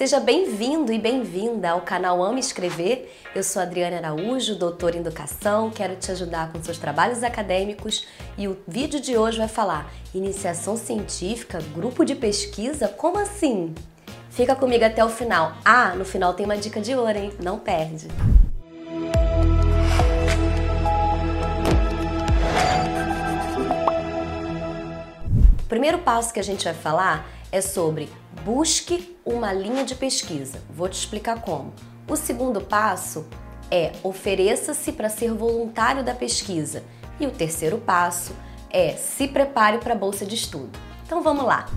Seja bem-vindo e bem-vinda ao canal Ame Escrever. Eu sou Adriana Araújo, doutora em educação, quero te ajudar com seus trabalhos acadêmicos e o vídeo de hoje vai falar iniciação científica, grupo de pesquisa, como assim? Fica comigo até o final. Ah, no final tem uma dica de ouro, hein? Não perde. O primeiro passo que a gente vai falar é sobre busque uma linha de pesquisa. Vou te explicar como. O segundo passo é ofereça-se para ser voluntário da pesquisa. E o terceiro passo é se prepare para a bolsa de estudo. Então vamos lá.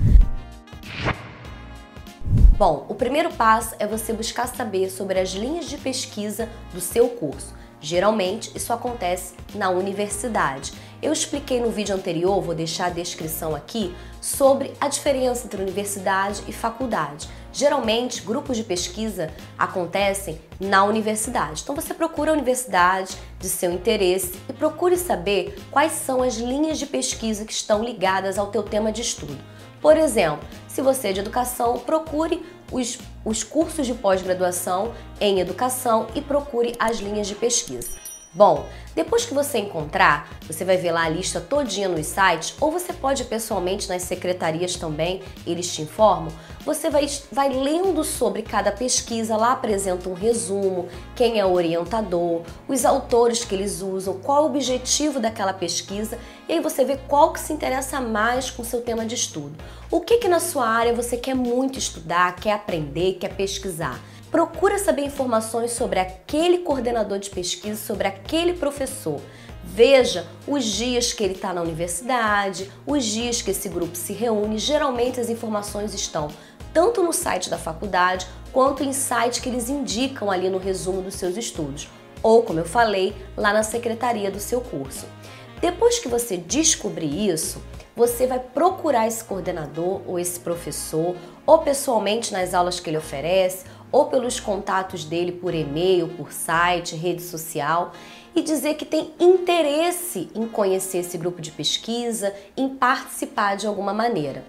Bom, o primeiro passo é você buscar saber sobre as linhas de pesquisa do seu curso. Geralmente, isso acontece na universidade. Eu expliquei no vídeo anterior, vou deixar a descrição aqui, sobre a diferença entre universidade e faculdade. Geralmente, grupos de pesquisa acontecem na universidade. Então, você procura a universidade de seu interesse e procure saber quais são as linhas de pesquisa que estão ligadas ao teu tema de estudo. Por exemplo, se você é de educação, procure os, os cursos de pós-graduação em educação e procure as linhas de pesquisa. Bom, depois que você encontrar, você vai ver lá a lista todinha nos sites, ou você pode pessoalmente nas secretarias também, eles te informam. Você vai, vai lendo sobre cada pesquisa, lá apresenta um resumo, quem é o orientador, os autores que eles usam, qual o objetivo daquela pesquisa, e aí você vê qual que se interessa mais com o seu tema de estudo. O que que na sua área você quer muito estudar, quer aprender, quer pesquisar procura saber informações sobre aquele coordenador de pesquisa, sobre aquele professor. Veja os dias que ele está na universidade, os dias que esse grupo se reúne. Geralmente as informações estão tanto no site da faculdade quanto em sites que eles indicam ali no resumo dos seus estudos, ou como eu falei, lá na secretaria do seu curso. Depois que você descobrir isso, você vai procurar esse coordenador ou esse professor, ou pessoalmente nas aulas que ele oferece, ou pelos contatos dele por e-mail, por site, rede social e dizer que tem interesse em conhecer esse grupo de pesquisa, em participar de alguma maneira.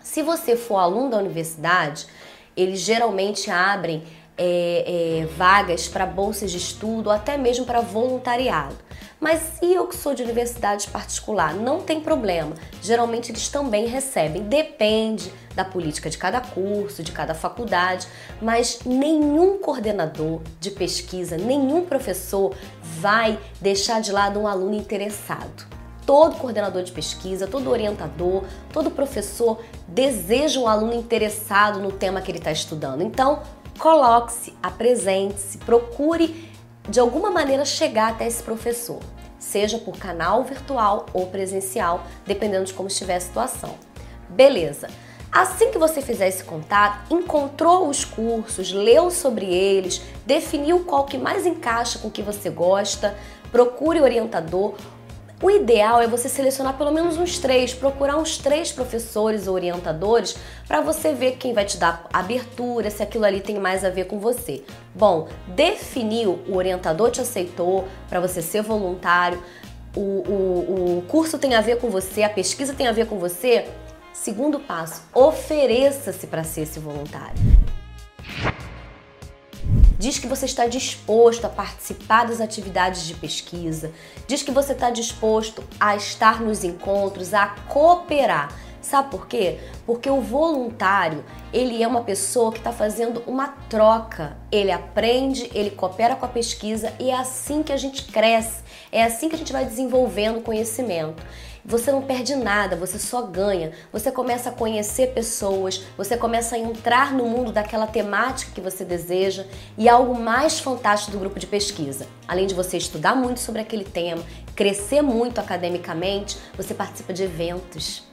Se você for aluno da universidade, eles geralmente abrem é, é, vagas para bolsas de estudo, até mesmo para voluntariado. Mas e eu que sou de universidade particular? Não tem problema. Geralmente eles também recebem. Depende da política de cada curso, de cada faculdade, mas nenhum coordenador de pesquisa, nenhum professor vai deixar de lado um aluno interessado. Todo coordenador de pesquisa, todo orientador, todo professor deseja um aluno interessado no tema que ele está estudando. Então, coloque-se, apresente-se, procure de alguma maneira chegar até esse professor, seja por canal virtual ou presencial, dependendo de como estiver a situação. Beleza. Assim que você fizer esse contato, encontrou os cursos, leu sobre eles, definiu qual que mais encaixa com o que você gosta, procure orientador o ideal é você selecionar pelo menos uns três, procurar uns três professores ou orientadores para você ver quem vai te dar abertura, se aquilo ali tem mais a ver com você. Bom, definiu, o orientador te aceitou para você ser voluntário, o, o, o curso tem a ver com você, a pesquisa tem a ver com você. Segundo passo, ofereça-se para ser esse voluntário. Diz que você está disposto a participar das atividades de pesquisa, diz que você está disposto a estar nos encontros, a cooperar. Sabe por quê? Porque o voluntário, ele é uma pessoa que está fazendo uma troca. Ele aprende, ele coopera com a pesquisa e é assim que a gente cresce, é assim que a gente vai desenvolvendo conhecimento. Você não perde nada, você só ganha. Você começa a conhecer pessoas, você começa a entrar no mundo daquela temática que você deseja e algo mais fantástico do grupo de pesquisa. Além de você estudar muito sobre aquele tema, crescer muito academicamente, você participa de eventos.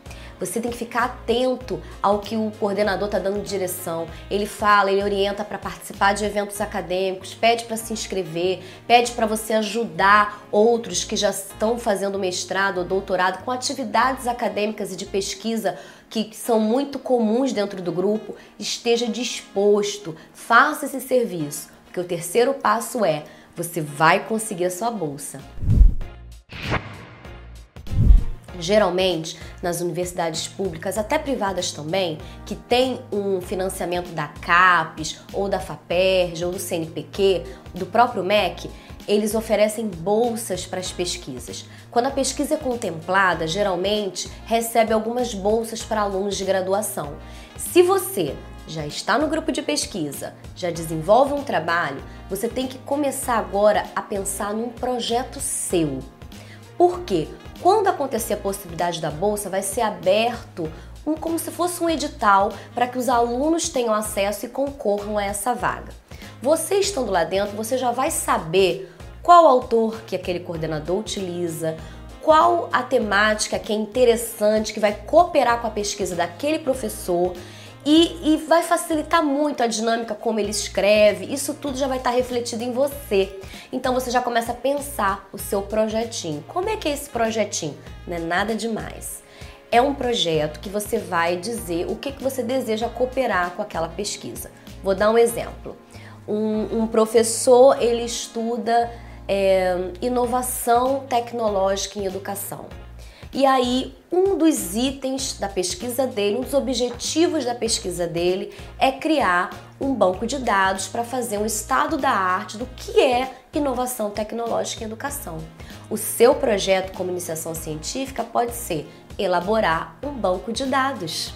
Você tem que ficar atento ao que o coordenador está dando de direção. Ele fala, ele orienta para participar de eventos acadêmicos, pede para se inscrever, pede para você ajudar outros que já estão fazendo mestrado ou doutorado com atividades acadêmicas e de pesquisa que são muito comuns dentro do grupo. Esteja disposto, faça esse serviço, porque o terceiro passo é você vai conseguir a sua bolsa. Geralmente, nas universidades públicas, até privadas também, que tem um financiamento da CAPES, ou da FAPERJ, ou do CNPq, do próprio MEC, eles oferecem bolsas para as pesquisas. Quando a pesquisa é contemplada, geralmente recebe algumas bolsas para alunos de graduação. Se você já está no grupo de pesquisa, já desenvolve um trabalho, você tem que começar agora a pensar num projeto seu. Por quê? Quando acontecer a possibilidade da bolsa, vai ser aberto um, como se fosse um edital para que os alunos tenham acesso e concorram a essa vaga. Você estando lá dentro, você já vai saber qual autor que aquele coordenador utiliza, qual a temática que é interessante, que vai cooperar com a pesquisa daquele professor e, e, vai facilitar muito a dinâmica como ele escreve. Isso tudo já vai estar refletido em você. Então você já começa a pensar o seu projetinho. Como é que é esse projetinho? Não é nada demais. É um projeto que você vai dizer o que, que você deseja cooperar com aquela pesquisa. Vou dar um exemplo. Um, um professor ele estuda é, inovação tecnológica em educação. E aí, um dos itens da pesquisa dele, um dos objetivos da pesquisa dele é criar um banco de dados para fazer um estado da arte do que é inovação tecnológica em educação. O seu projeto como iniciação científica pode ser elaborar um banco de dados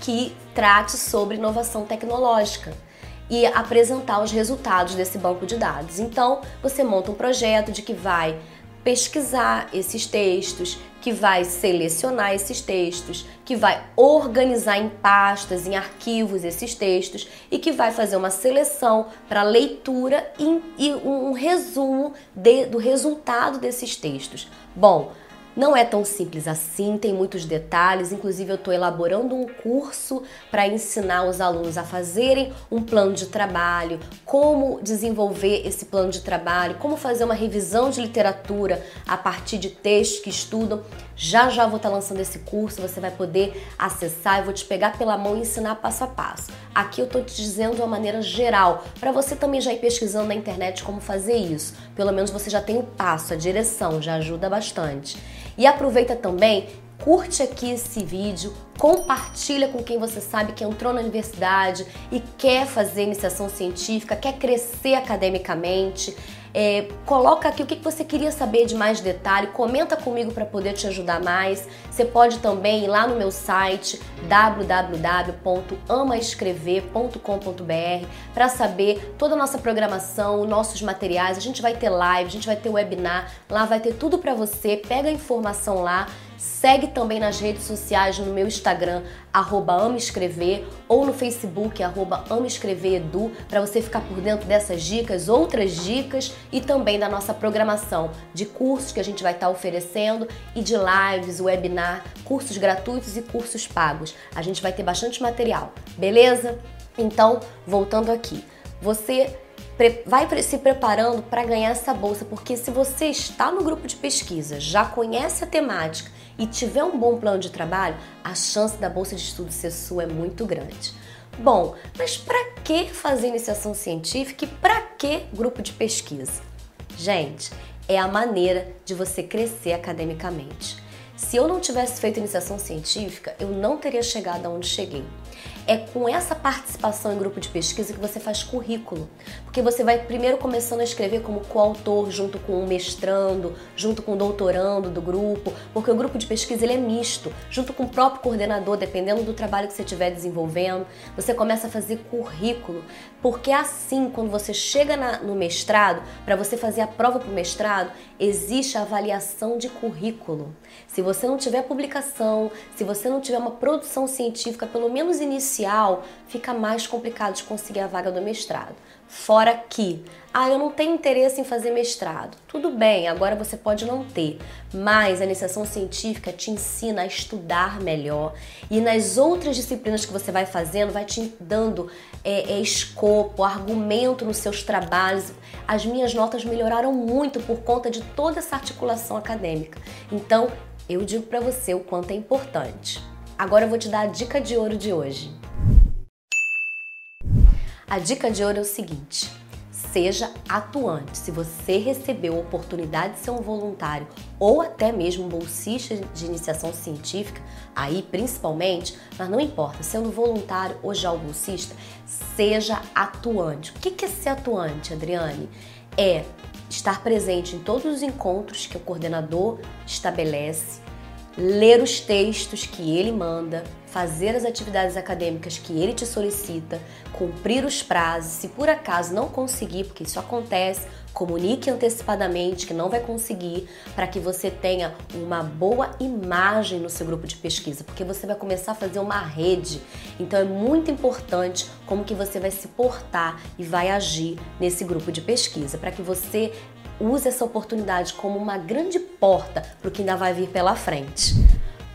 que trate sobre inovação tecnológica e apresentar os resultados desse banco de dados. Então, você monta um projeto de que vai pesquisar esses textos, que vai selecionar esses textos, que vai organizar em pastas, em arquivos esses textos e que vai fazer uma seleção para leitura e, e, um resumo de, do resultado desses textos. Bom, não é tão simples assim, tem muitos detalhes. Inclusive, eu estou elaborando um curso para ensinar os alunos a fazerem um plano de trabalho, como desenvolver esse plano de trabalho, como fazer uma revisão de literatura a partir de textos que estudam. Já já vou estar tá lançando esse curso, você vai poder acessar, eu vou te pegar pela mão e ensinar passo a passo. Aqui eu estou te dizendo de uma maneira geral, para você também já ir pesquisando na internet como fazer isso. Pelo menos você já tem o passo, a direção, já ajuda bastante. E aproveita também, curte aqui esse vídeo, compartilha com quem você sabe que entrou na universidade e quer fazer iniciação científica, quer crescer academicamente. É, coloca aqui o que você queria saber de mais detalhe, comenta comigo para poder te ajudar mais. Você pode também ir lá no meu site www.amaescrever.com.br para saber toda a nossa programação, nossos materiais. A gente vai ter live, a gente vai ter webinar, lá vai ter tudo para você. Pega a informação lá. Segue também nas redes sociais, no meu Instagram, arroba amaescrever, ou no Facebook, arroba amaescreveredu, para você ficar por dentro dessas dicas, outras dicas e também da nossa programação de cursos que a gente vai estar tá oferecendo e de lives, webinar, cursos gratuitos e cursos pagos. A gente vai ter bastante material, beleza? Então, voltando aqui, você vai se preparando para ganhar essa bolsa, porque se você está no grupo de pesquisa, já conhece a temática e tiver um bom plano de trabalho, a chance da bolsa de estudo ser sua é muito grande. Bom, mas para que fazer iniciação científica e para que grupo de pesquisa? Gente, é a maneira de você crescer academicamente. Se eu não tivesse feito iniciação científica, eu não teria chegado aonde cheguei. É com essa participação em grupo de pesquisa que você faz currículo, porque você vai primeiro começando a escrever como coautor junto com o mestrando, junto com o doutorando do grupo, porque o grupo de pesquisa ele é misto, junto com o próprio coordenador, dependendo do trabalho que você estiver desenvolvendo, você começa a fazer currículo, porque assim, quando você chega na, no mestrado, para você fazer a prova para o mestrado, existe a avaliação de currículo. Se você não tiver publicação, se você não tiver uma produção científica, pelo menos inicial, fica mais complicado de conseguir a vaga do mestrado. Fora que, ah, eu não tenho interesse em fazer mestrado. Tudo bem, agora você pode não ter, mas a iniciação científica te ensina a estudar melhor e nas outras disciplinas que você vai fazendo, vai te dando é, é, escopo, argumento nos seus trabalhos. As minhas notas melhoraram muito por conta de toda essa articulação acadêmica. Então, eu digo para você o quanto é importante. Agora eu vou te dar a dica de ouro de hoje. A dica de ouro é o seguinte: seja atuante. Se você recebeu a oportunidade de ser um voluntário ou até mesmo um bolsista de iniciação científica, aí principalmente, mas não importa, sendo voluntário ou já o bolsista, seja atuante. O que é ser atuante, Adriane? É estar presente em todos os encontros que o coordenador estabelece, ler os textos que ele manda, fazer as atividades acadêmicas que ele te solicita, cumprir os prazos. Se por acaso não conseguir, porque isso acontece, comunique antecipadamente que não vai conseguir, para que você tenha uma boa imagem no seu grupo de pesquisa, porque você vai começar a fazer uma rede. Então é muito importante como que você vai se portar e vai agir nesse grupo de pesquisa, para que você use essa oportunidade como uma grande porta para o que ainda vai vir pela frente.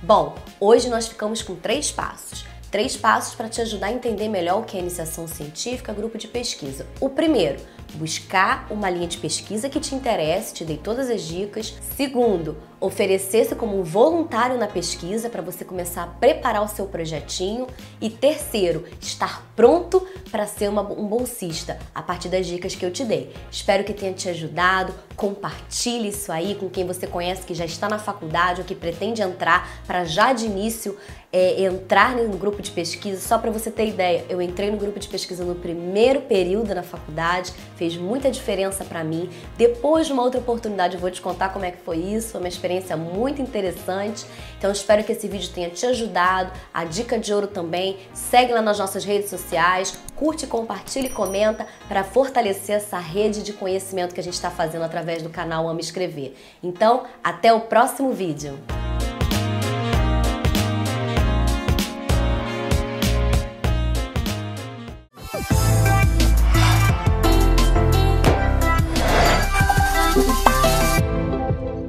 Bom, hoje nós ficamos com três passos. Três passos para te ajudar a entender melhor o que é iniciação científica, grupo de pesquisa. O primeiro, buscar uma linha de pesquisa que te interesse, te dei todas as dicas. Segundo, oferecer-se como um voluntário na pesquisa para você começar a preparar o seu projetinho. E terceiro, estar pronto para ser uma, um bolsista a partir das dicas que eu te dei. Espero que tenha te ajudado. Compartilhe isso aí com quem você conhece que já está na faculdade ou que pretende entrar para já de início é, entrar no grupo de pesquisa. Só para você ter ideia, eu entrei no grupo de pesquisa no primeiro período na faculdade, fez muita diferença para mim. Depois de uma outra oportunidade eu vou te contar como é que foi isso, foi uma experiência muito interessante. Então espero que esse vídeo tenha te ajudado. A dica de ouro também, segue lá nas nossas redes sociais, curte, compartilha e comenta para fortalecer essa rede de conhecimento que a gente está fazendo através do canal Amo Escrever. Então, até o próximo vídeo.